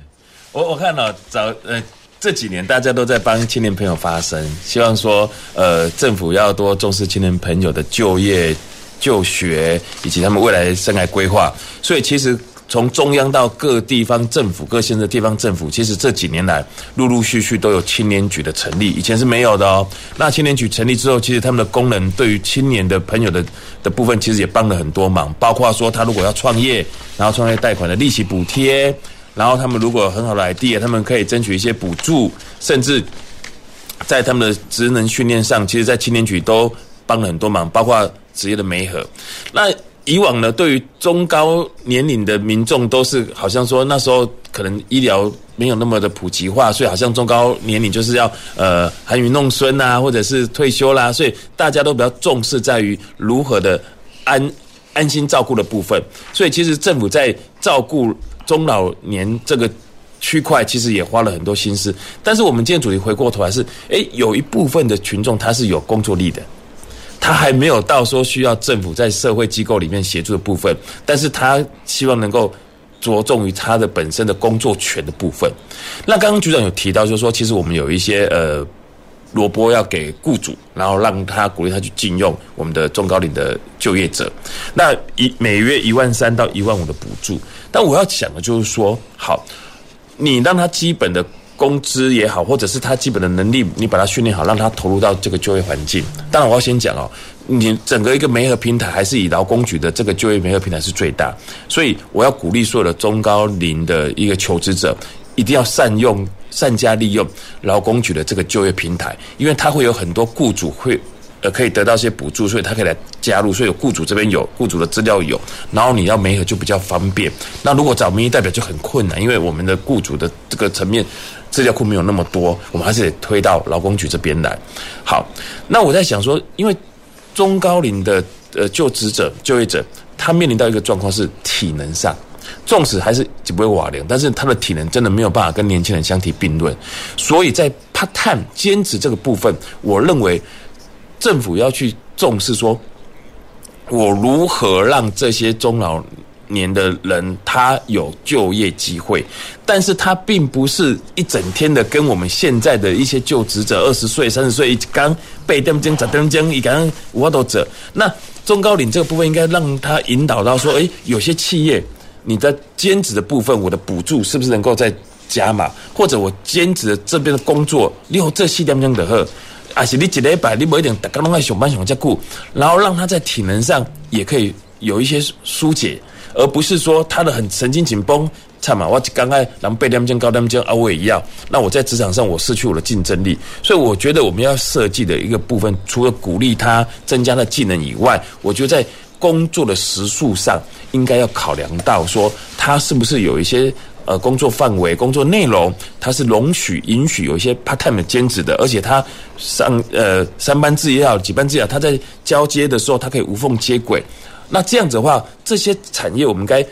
我我看到早呃这几年大家都在帮青年朋友发声，希望说呃政府要多重视青年朋友的就业。就学以及他们未来生涯规划，所以其实从中央到各地方政府、各县的地方政府，其实这几年来陆陆续续都有青年局的成立，以前是没有的哦。那青年局成立之后，其实他们的功能对于青年的朋友的的部分，其实也帮了很多忙，包括说他如果要创业，然后创业贷款的利息补贴，然后他们如果很好的 idea，他们可以争取一些补助，甚至在他们的职能训练上，其实，在青年局都帮了很多忙，包括。职业的媒合，那以往呢，对于中高年龄的民众，都是好像说那时候可能医疗没有那么的普及化，所以好像中高年龄就是要呃含驭弄孙啊，或者是退休啦，所以大家都比较重视在于如何的安安心照顾的部分。所以其实政府在照顾中老年这个区块，其实也花了很多心思。但是我们今天主题回过头来是，诶，有一部分的群众他是有工作力的。他还没有到说需要政府在社会机构里面协助的部分，但是他希望能够着重于他的本身的工作权的部分。那刚刚局长有提到，就是说，其实我们有一些呃萝卜要给雇主，然后让他鼓励他去禁用我们的中高龄的就业者，那一每月一万三到一万五的补助。但我要讲的就是说，好，你让他基本的。工资也好，或者是他基本的能力，你把他训练好，让他投入到这个就业环境。当然，我要先讲哦，你整个一个媒合平台还是以劳工局的这个就业媒合平台是最大，所以我要鼓励所有的中高龄的一个求职者，一定要善用、善加利用劳工局的这个就业平台，因为它会有很多雇主会。呃，可以得到一些补助，所以他可以来加入，所以有雇主这边有雇主的资料有，然后你要媒合就比较方便。那如果找民意代表就很困难，因为我们的雇主的这个层面资料库没有那么多，我们还是得推到劳工局这边来。好，那我在想说，因为中高龄的呃就职者、就业者，他面临到一个状况是体能上，纵使还是不会瓦凉，但是他的体能真的没有办法跟年轻人相提并论，所以在 part time 兼职这个部分，我认为。政府要去重视，说我如何让这些中老年的人他有就业机会，但是他并不是一整天的跟我们现在的一些就职者，二十岁、三十岁刚被登经、咋登经，一刚我都者。那中高龄这个部分，应该让他引导到说，诶，有些企业你的兼职的部分，我的补助是不是能够再加码，或者我兼职的这边的工作，你有这些点点的呵。啊，是你一礼拜你不一定大家拢爱上班上这久，然后让他在体能上也可以有一些疏解，而不是说他的很神经紧绷，差嘛，我刚才咱们背两肩高两肩啊，我也要，那我在职场上我失去我的竞争力，所以我觉得我们要设计的一个部分，除了鼓励他增加的技能以外，我觉得在工作的时数上应该要考量到说他是不是有一些。呃，工作范围、工作内容，它是容许、允许有一些 part time 的兼职的，而且他上呃三班制也好，几班制也好，他在交接的时候，他可以无缝接轨。那这样子的话，这些产业我们该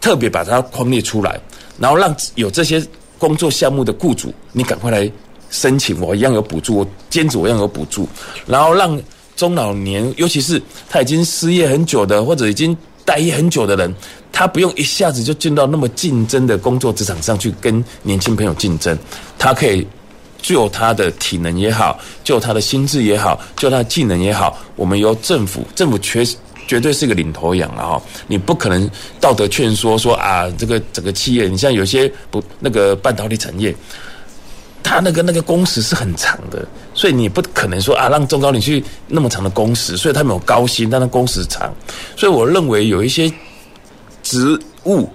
特别把它框列出来，然后让有这些工作项目的雇主，你赶快来申请，我一样有补助，我兼职我一样有补助，然后让中老年，尤其是他已经失业很久的，或者已经待业很久的人。他不用一下子就进到那么竞争的工作职场上去跟年轻朋友竞争，他可以就他的体能也好，就他的心智也好，就他的技能也好，我们由政府，政府绝绝对是一个领头羊了哈，你不可能道德劝说说啊，这个整个企业，你像有些不那个半导体产业，他那个那个工时是很长的，所以你不可能说啊让中高龄去那么长的工时，所以他们有高薪，但他工时长，所以我认为有一些。职务、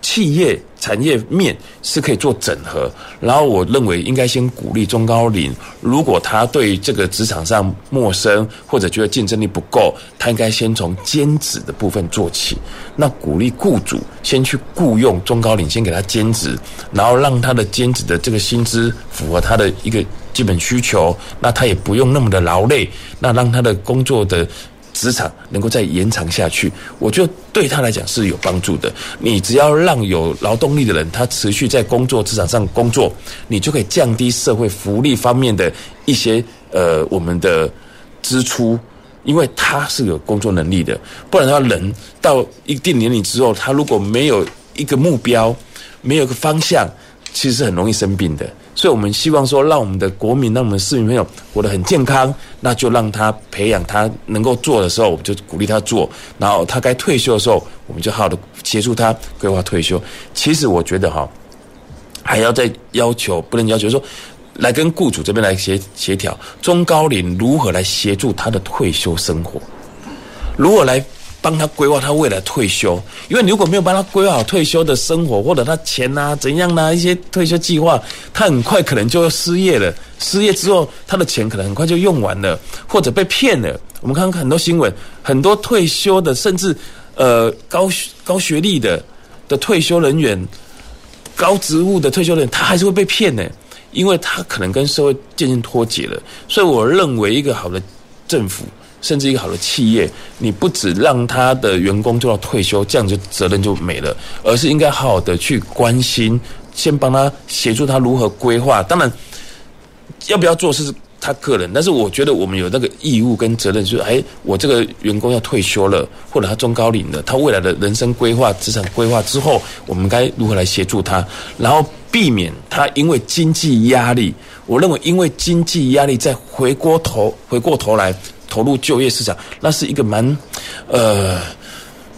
企业、产产业面是可以做整合，然后我认为应该先鼓励中高龄，如果他对这个职场上陌生或者觉得竞争力不够，他应该先从兼职的部分做起。那鼓励雇主先去雇佣中高龄，先给他兼职，然后让他的兼职的这个薪资符合他的一个基本需求，那他也不用那么的劳累，那让他的工作的。职场能够再延长下去，我觉得对他来讲是有帮助的。你只要让有劳动力的人他持续在工作职场上工作，你就可以降低社会福利方面的一些呃我们的支出，因为他是有工作能力的。不然他人到一定年龄之后，他如果没有一个目标，没有个方向，其实是很容易生病的。所以，我们希望说，让我们的国民，让我们的市民朋友活得很健康，那就让他培养他能够做的时候，我们就鼓励他做；然后他该退休的时候，我们就好好的协助他规划退休。其实，我觉得哈，还要再要求，不能要求说，来跟雇主这边来协协调，中高龄如何来协助他的退休生活，如何来。帮他规划他未来退休，因为你如果没有帮他规划好退休的生活，或者他钱呐、啊、怎样呐、啊，一些退休计划，他很快可能就要失业了。失业之后，他的钱可能很快就用完了，或者被骗了。我们看看很多新闻，很多退休的，甚至呃高高学历的的退休人员、高职务的退休人员，他还是会被骗呢，因为他可能跟社会渐渐脱节了。所以我认为，一个好的政府。甚至一个好的企业，你不只让他的员工做到退休，这样就责任就没了，而是应该好好的去关心，先帮他协助他如何规划。当然，要不要做是他个人，但是我觉得我们有那个义务跟责任，就是哎，我这个员工要退休了，或者他中高龄了，他未来的人生规划、职场规划之后，我们该如何来协助他，然后避免他因为经济压力，我认为因为经济压力再回过头回过头来。投入就业市场，那是一个蛮，呃，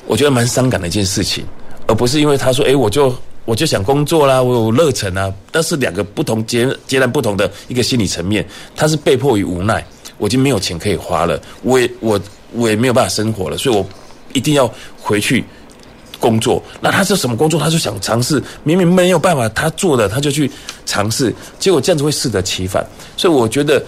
我觉得蛮伤感的一件事情，而不是因为他说，诶，我就我就想工作啦，我有热忱啊，但是两个不同截截然不同的一个心理层面，他是被迫于无奈，我已经没有钱可以花了，我也我我也没有办法生活了，所以我一定要回去工作。那他是什么工作？他就想尝试，明明没有办法他做的，他就去尝试，结果这样子会适得其反。所以我觉得。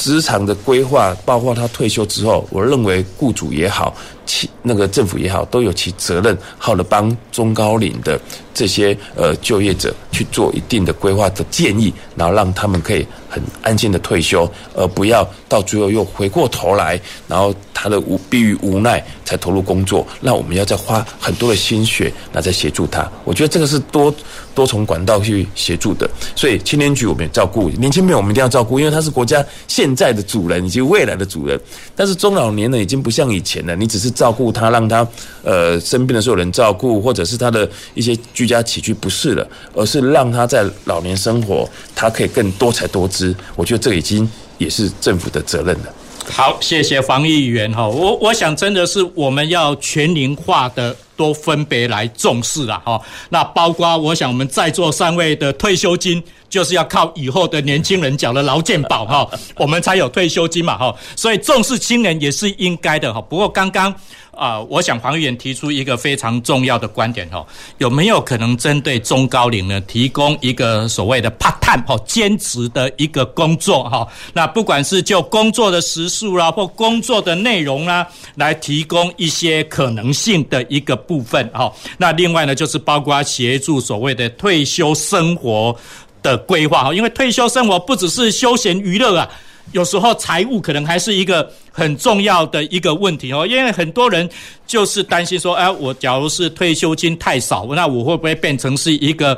职场的规划，包括他退休之后，我认为雇主也好，其那个政府也好，都有其责任，好的帮中高龄的这些呃就业者去做一定的规划的建议，然后让他们可以很安静的退休，而不要到最后又回过头来，然后他的无逼于无奈才投入工作，那我们要再花很多的心血，那再协助他。我觉得这个是多。多重管道去协助的，所以青年局我们也照顾年轻朋友，我们一定要照顾，因为他是国家现在的主人以及未来的主人。但是中老年呢，已经不像以前了，你只是照顾他，让他呃生病的时候有人照顾，或者是他的一些居家起居不适了，而是让他在老年生活，他可以更多才多姿。我觉得这已经也是政府的责任了。好，谢谢防疫员哈，我我想真的是我们要全龄化的都分别来重视了哈。那包括我想我们在座三位的退休金，就是要靠以后的年轻人缴的劳健保哈，我们才有退休金嘛哈。所以重视青年也是应该的哈。不过刚刚。啊、呃，我想黄议员提出一个非常重要的观点哈，有没有可能针对中高龄呢，提供一个所谓的 part time 哈兼职的一个工作哈？那不管是就工作的时数啦，或工作的内容啦，来提供一些可能性的一个部分哈。那另外呢，就是包括协助所谓的退休生活的规划哈，因为退休生活不只是休闲娱乐啊。有时候财务可能还是一个很重要的一个问题哦，因为很多人就是担心说，哎，我假如是退休金太少，那我会不会变成是一个？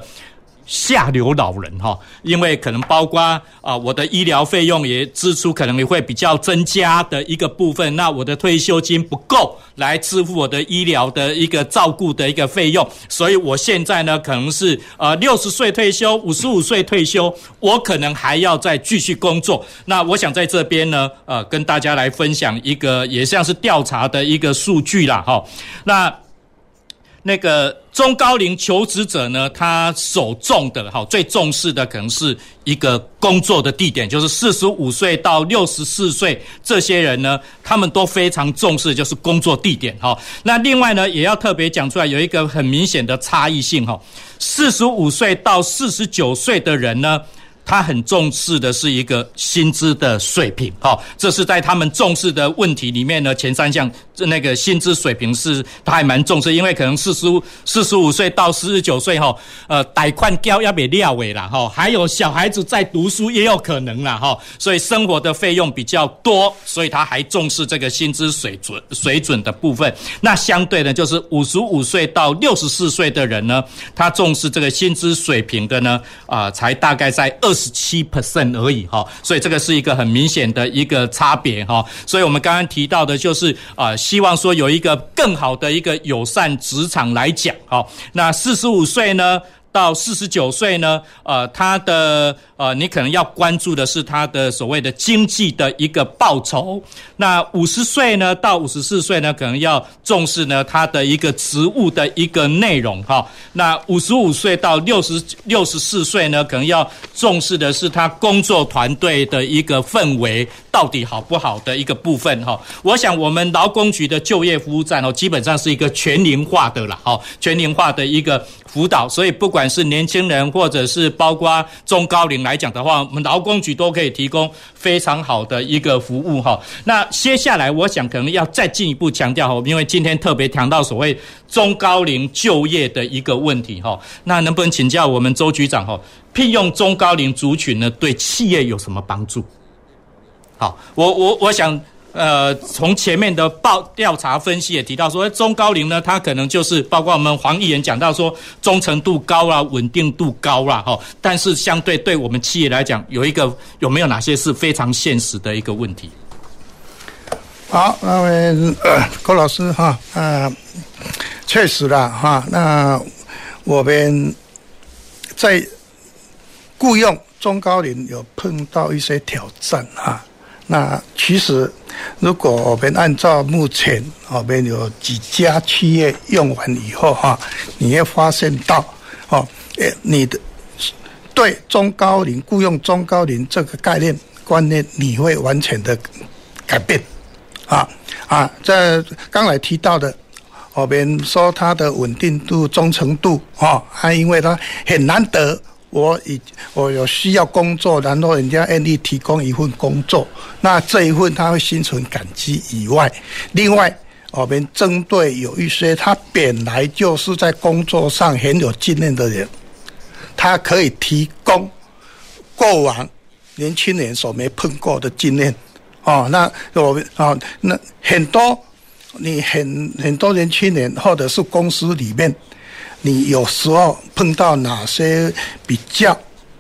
下流老人哈，因为可能包括啊，我的医疗费用也支出可能也会比较增加的一个部分，那我的退休金不够来支付我的医疗的一个照顾的一个费用，所以我现在呢可能是呃六十岁退休，五十五岁退休，我可能还要再继续工作。那我想在这边呢，呃，跟大家来分享一个也像是调查的一个数据啦哈，那那个。中高龄求职者呢，他首重的哈，最重视的可能是一个工作的地点，就是四十五岁到六十四岁这些人呢，他们都非常重视就是工作地点哈。那另外呢，也要特别讲出来，有一个很明显的差异性哈，四十五岁到四十九岁的人呢。他很重视的是一个薪资的水平，哈，这是在他们重视的问题里面呢，前三项这那个薪资水平是他还蛮重视，因为可能四十五四十五岁到四十九岁哈，呃，贷款交要被料尾了哈，还有小孩子在读书也有可能了哈，所以生活的费用比较多，所以他还重视这个薪资水准水准的部分。那相对的，就是五十五岁到六十四岁的人呢，他重视这个薪资水平的呢，啊、才大概在二。二十七 percent 而已哈，所以这个是一个很明显的一个差别哈。所以我们刚刚提到的就是啊，希望说有一个更好的一个友善职场来讲哈。那四十五岁呢到四十九岁呢，呃，他的。呃，你可能要关注的是他的所谓的经济的一个报酬。那五十岁呢到五十四岁呢，可能要重视呢他的一个职务的一个内容哈。那五十五岁到六十六十四岁呢，可能要重视的是他工作团队的一个氛围到底好不好的一个部分哈。我想我们劳工局的就业服务站哦，基本上是一个全龄化的了哈，全龄化的一个辅导，所以不管是年轻人或者是包括中高龄来。来讲的话，我们劳工局都可以提供非常好的一个服务哈。那接下来，我想可能要再进一步强调哈，因为今天特别谈到所谓中高龄就业的一个问题哈。那能不能请教我们周局长哈，聘用中高龄族群呢，对企业有什么帮助？好，我我我想。呃，从前面的报调查分析也提到说，中高龄呢，它可能就是包括我们黄议员讲到说，忠诚度高啦，稳定度高啦，哈。但是相对对我们企业来讲，有一个有没有哪些是非常现实的一个问题？好，那位郭老师哈，啊，确实啦哈，那我们在雇佣中高龄有碰到一些挑战哈。那其实，如果我们按照目前我们有几家企业用完以后哈，你会发现到哦，诶，你的对中高龄雇佣中高龄这个概念观念，你会完全的改变啊啊！这刚才提到的，我们说它的稳定度、忠诚度啊，还因为它很难得。我已我有需要工作，然后人家愿意提供一份工作，那这一份他会心存感激以外，另外我们针对有一些他本来就是在工作上很有经验的人，他可以提供过往年轻人所没碰过的经验，哦，那我们啊，那很多你很很多年轻人或者是公司里面。你有时候碰到哪些比较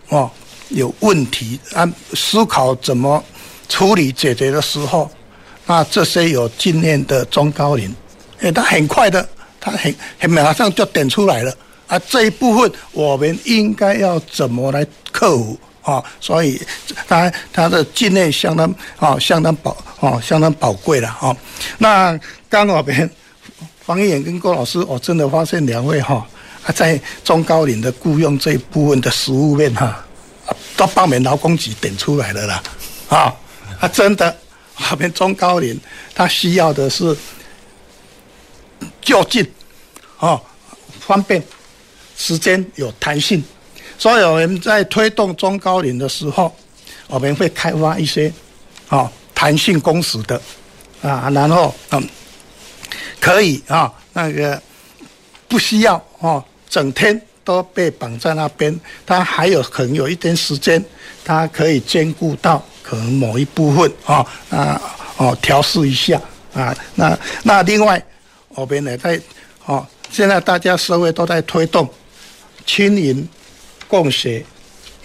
哦有问题，啊，思考怎么处理解决的时候，那这些有经验的中高龄，哎，他很快的，他很很马上就点出来了啊。这一部分我们应该要怎么来克服啊？所以他他的经验相当啊，相当宝啊，相当宝贵了啊。那刚我们黄议员跟郭老师，我真的发现两位哈。啊，在中高龄的雇佣这一部分的食物面哈，都帮我们劳工局点出来了啦，啊，啊，真的，我们中高龄他需要的是就近，啊，方便，时间有弹性，所以我们在推动中高龄的时候，我们会开发一些啊弹性工时的啊，然后嗯，可以啊那个不需要啊。整天都被绑在那边，他还有可能有一点时间，他可以兼顾到可能某一部分啊啊哦调试一下啊。那那另外，我们也在哦，现在大家社会都在推动亲银共学、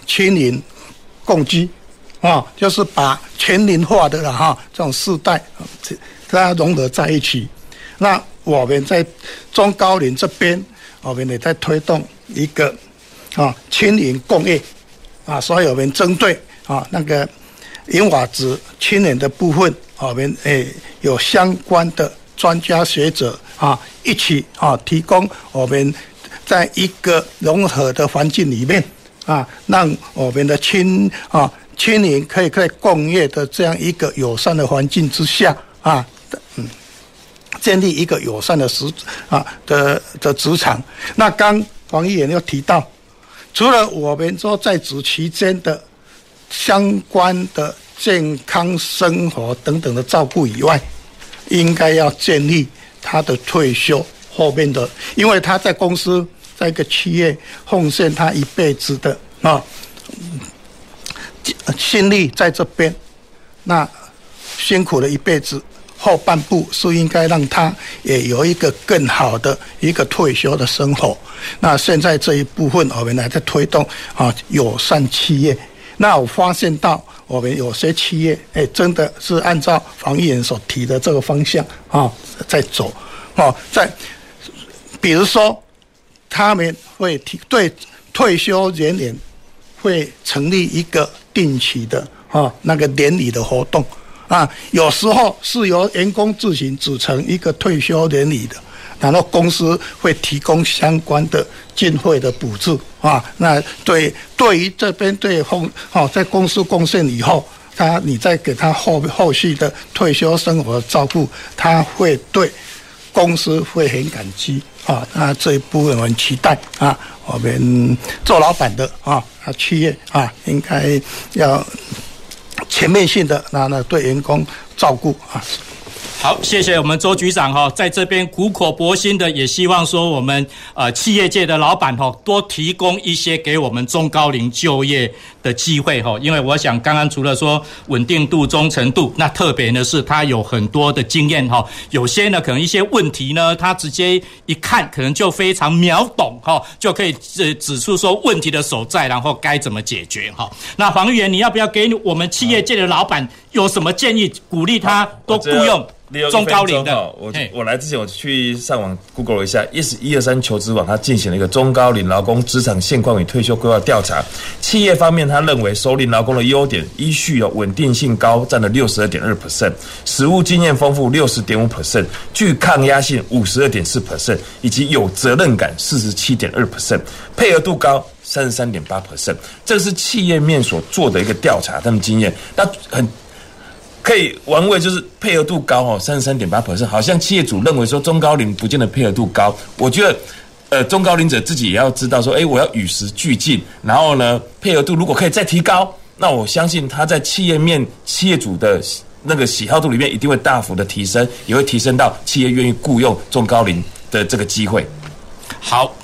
亲银共居啊，就是把全龄化的了哈这种世代，大家融合在一起。那我们在中高龄这边。我们也在推动一个啊青年共业啊，所以我们针对啊那个银发族青年的部分，我们诶有相关的专家学者啊一起啊提供我们在一个融合的环境里面啊，让我们的青啊青年可以在共业的这样一个友善的环境之下啊，嗯，建立一个友善的职啊的的职场。那刚黄议员又提到，除了我们说在职期间的相关的健康生活等等的照顾以外，应该要建立他的退休后面的，因为他在公司。在一个企业奉献他一辈子的啊，心力在这边，那辛苦了一辈子，后半部是应该让他也有一个更好的一个退休的生活。那现在这一部分我们还在推动啊友善企业。那我发现到我们有些企业哎，真的是按照黄议员所提的这个方向啊在走啊，在比如说。他们会提对退休人员会成立一个定期的啊那个典礼的活动啊，有时候是由员工自行组成一个退休典礼的，然后公司会提供相关的经费的补助啊。那对对于这边对后好在公司贡献以后，他你再给他后后续的退休生活照顾，他会对公司会很感激。啊，那这一部分我们期待啊，我们做老板的啊，啊，企业啊，应该要全面性的那那对员工照顾啊。好，谢谢我们周局长哈，在这边苦口婆心的，也希望说我们呃企业界的老板哈，多提供一些给我们中高龄就业的机会哈，因为我想刚刚除了说稳定度、忠诚度，那特别呢是他有很多的经验哈，有些呢可能一些问题呢，他直接一看可能就非常秒懂哈，就可以指指出说问题的所在，然后该怎么解决哈。那黄议员，你要不要给我们企业界的老板有什么建议，鼓励他多雇用？中高龄的，我我来之前我去上网 Google 了一下，yes 一二三求职网，他进行了一个中高龄劳工职场现况与退休规划调查。企业方面，他认为熟龄劳工的优点依序有稳定性高，占了六十二点二 percent，实务经验丰富六十点五 percent，具抗压性五十二点四 percent，以及有责任感四十七点二 percent，配合度高三十三点八 percent。这是企业面所做的一个调查，他们经验，那很。可以玩味，就是配合度高哦，三十三点八 percent，好像企业主认为说中高龄不见得配合度高。我觉得，呃，中高龄者自己也要知道说，哎，我要与时俱进，然后呢，配合度如果可以再提高，那我相信他在企业面企业主的那个喜好度里面一定会大幅的提升，也会提升到企业愿意雇佣中高龄的这个机会。好。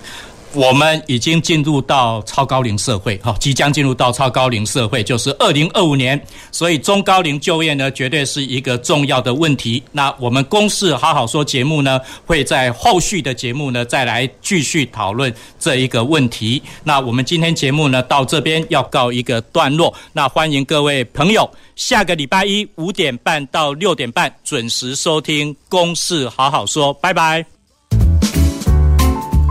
我们已经进入到超高龄社会，哈，即将进入到超高龄社会，就是二零二五年，所以中高龄就业呢，绝对是一个重要的问题。那我们公事好好说节目呢，会在后续的节目呢，再来继续讨论这一个问题。那我们今天节目呢，到这边要告一个段落。那欢迎各位朋友，下个礼拜一五点半到六点半准时收听公事好好说，拜拜。